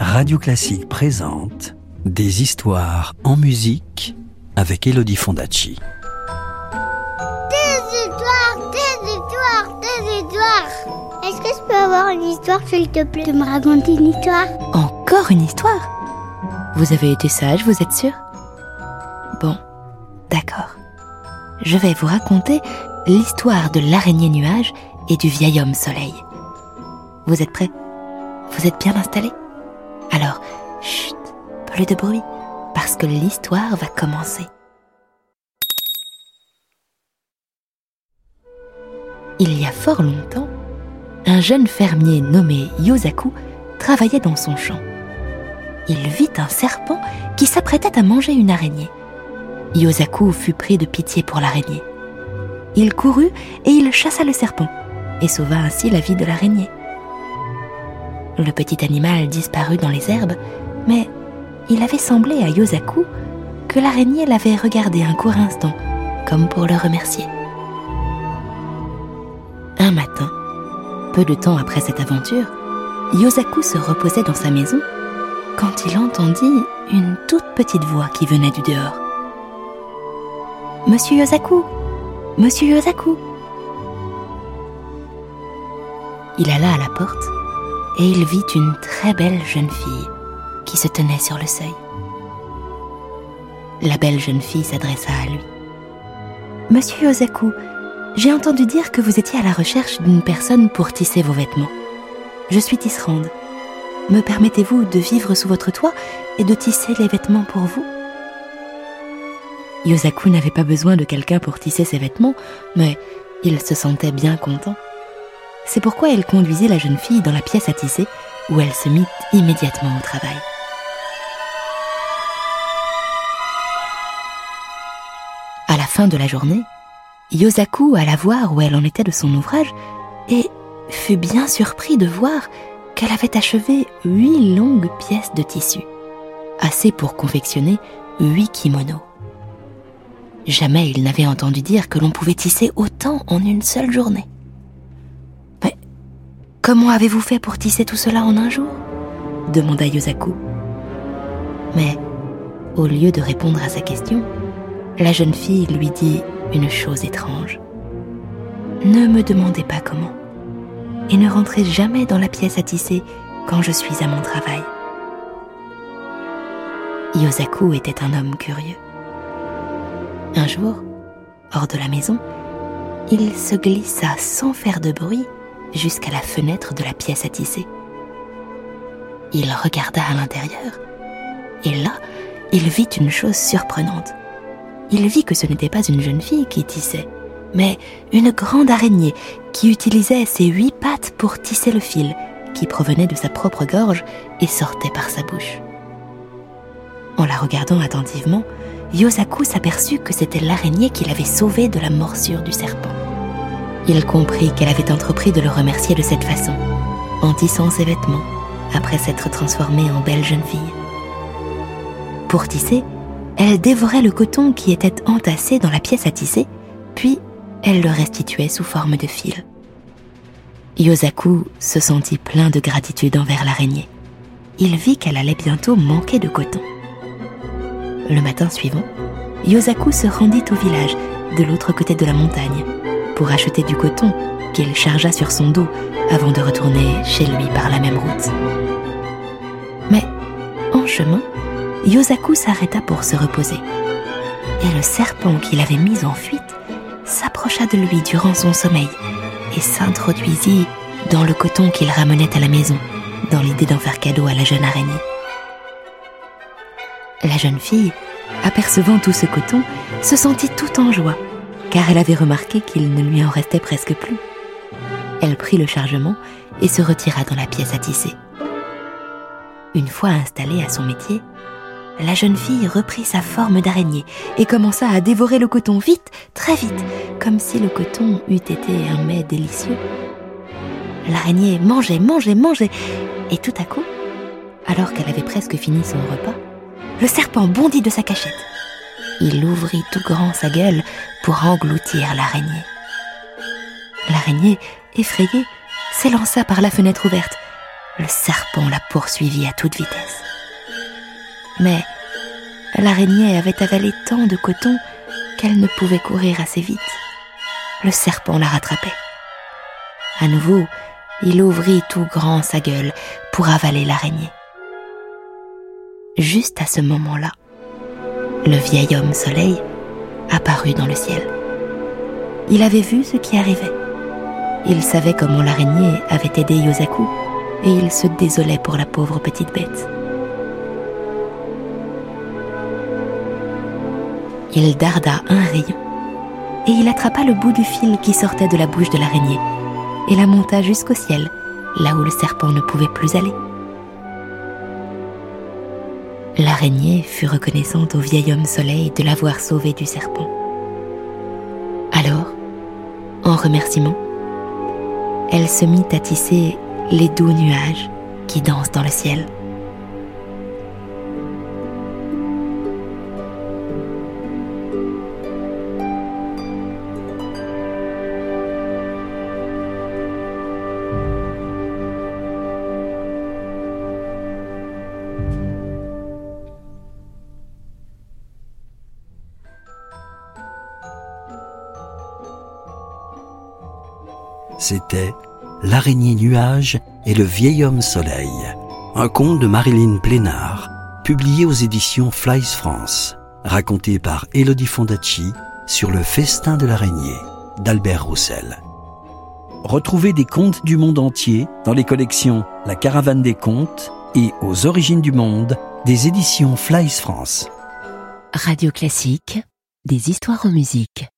Radio Classique présente Des histoires en musique avec Elodie Fondacci. Des histoires, des histoires, des histoires. Est-ce que je peux avoir une histoire, s'il te plaît, de me raconter une histoire? Encore une histoire? Vous avez été sage, vous êtes sûr? Bon, d'accord. Je vais vous raconter l'histoire de l'araignée nuage et du vieil homme soleil. Vous êtes prêts? Vous êtes bien installés? Alors, chut, plus de bruit, parce que l'histoire va commencer. Il y a fort longtemps, un jeune fermier nommé Yosaku travaillait dans son champ. Il vit un serpent qui s'apprêtait à manger une araignée. Yosaku fut pris de pitié pour l'araignée. Il courut et il chassa le serpent et sauva ainsi la vie de l'araignée. Le petit animal disparut dans les herbes, mais il avait semblé à Yosaku que l'araignée l'avait regardé un court instant, comme pour le remercier. Un matin, peu de temps après cette aventure, Yosaku se reposait dans sa maison quand il entendit une toute petite voix qui venait du dehors. Monsieur Yosaku Monsieur Yosaku Il alla à la porte et il vit une très belle jeune fille qui se tenait sur le seuil. La belle jeune fille s'adressa à lui. Monsieur Yosaku, j'ai entendu dire que vous étiez à la recherche d'une personne pour tisser vos vêtements. Je suis tisserande. Me permettez-vous de vivre sous votre toit et de tisser les vêtements pour vous? Yosaku n'avait pas besoin de quelqu'un pour tisser ses vêtements, mais il se sentait bien content. C'est pourquoi elle conduisit la jeune fille dans la pièce à tisser, où elle se mit immédiatement au travail. À la fin de la journée, Yosaku alla voir où elle en était de son ouvrage et fut bien surpris de voir qu'elle avait achevé huit longues pièces de tissu, assez pour confectionner huit kimonos. Jamais il n'avait entendu dire que l'on pouvait tisser autant en une seule journée. Comment avez-vous fait pour tisser tout cela en un jour demanda Yosaku. Mais au lieu de répondre à sa question, la jeune fille lui dit une chose étrange. Ne me demandez pas comment, et ne rentrez jamais dans la pièce à tisser quand je suis à mon travail. Yosaku était un homme curieux. Un jour, hors de la maison, il se glissa sans faire de bruit jusqu'à la fenêtre de la pièce à tisser. Il regarda à l'intérieur, et là, il vit une chose surprenante. Il vit que ce n'était pas une jeune fille qui tissait, mais une grande araignée qui utilisait ses huit pattes pour tisser le fil qui provenait de sa propre gorge et sortait par sa bouche. En la regardant attentivement, Yosaku s'aperçut que c'était l'araignée qui l'avait sauvé de la morsure du serpent. Il comprit qu'elle avait entrepris de le remercier de cette façon, en tissant ses vêtements, après s'être transformée en belle jeune fille. Pour tisser, elle dévorait le coton qui était entassé dans la pièce à tisser, puis elle le restituait sous forme de fil. Yosaku se sentit plein de gratitude envers l'araignée. Il vit qu'elle allait bientôt manquer de coton. Le matin suivant, Yosaku se rendit au village, de l'autre côté de la montagne, pour acheter du coton qu'il chargea sur son dos avant de retourner chez lui par la même route. Mais, en chemin, Yosaku s'arrêta pour se reposer. Et le serpent qu'il avait mis en fuite s'approcha de lui durant son sommeil et s'introduisit dans le coton qu'il ramenait à la maison, dans l'idée d'en faire cadeau à la jeune araignée. La jeune fille, apercevant tout ce coton, se sentit tout en joie, car elle avait remarqué qu'il ne lui en restait presque plus. Elle prit le chargement et se retira dans la pièce à tisser. Une fois installée à son métier, la jeune fille reprit sa forme d'araignée et commença à dévorer le coton vite, très vite, comme si le coton eût été un mets délicieux. L'araignée mangeait, mangeait, mangeait, et tout à coup, alors qu'elle avait presque fini son repas, le serpent bondit de sa cachette. Il ouvrit tout grand sa gueule pour engloutir l'araignée. L'araignée, effrayée, s'élança par la fenêtre ouverte, le serpent la poursuivit à toute vitesse. Mais l'araignée avait avalé tant de coton qu'elle ne pouvait courir assez vite. Le serpent la rattrapait. À nouveau, il ouvrit tout grand sa gueule pour avaler l'araignée. Juste à ce moment-là, le vieil homme soleil apparut dans le ciel. Il avait vu ce qui arrivait. Il savait comment l'araignée avait aidé Yosaku et il se désolait pour la pauvre petite bête. Il darda un rayon et il attrapa le bout du fil qui sortait de la bouche de l'araignée et la monta jusqu'au ciel, là où le serpent ne pouvait plus aller. L'araignée fut reconnaissante au vieil homme soleil de l'avoir sauvé du serpent. Alors, en remerciement, elle se mit à tisser les doux nuages qui dansent dans le ciel. C'était L'araignée nuage et le vieil homme soleil, un conte de Marilyn Plénard, publié aux éditions Flies France, raconté par Elodie Fondacci sur le festin de l'araignée d'Albert Roussel. Retrouvez des contes du monde entier dans les collections La Caravane des Contes et Aux Origines du Monde des éditions Flies France. Radio Classique, des histoires en musique.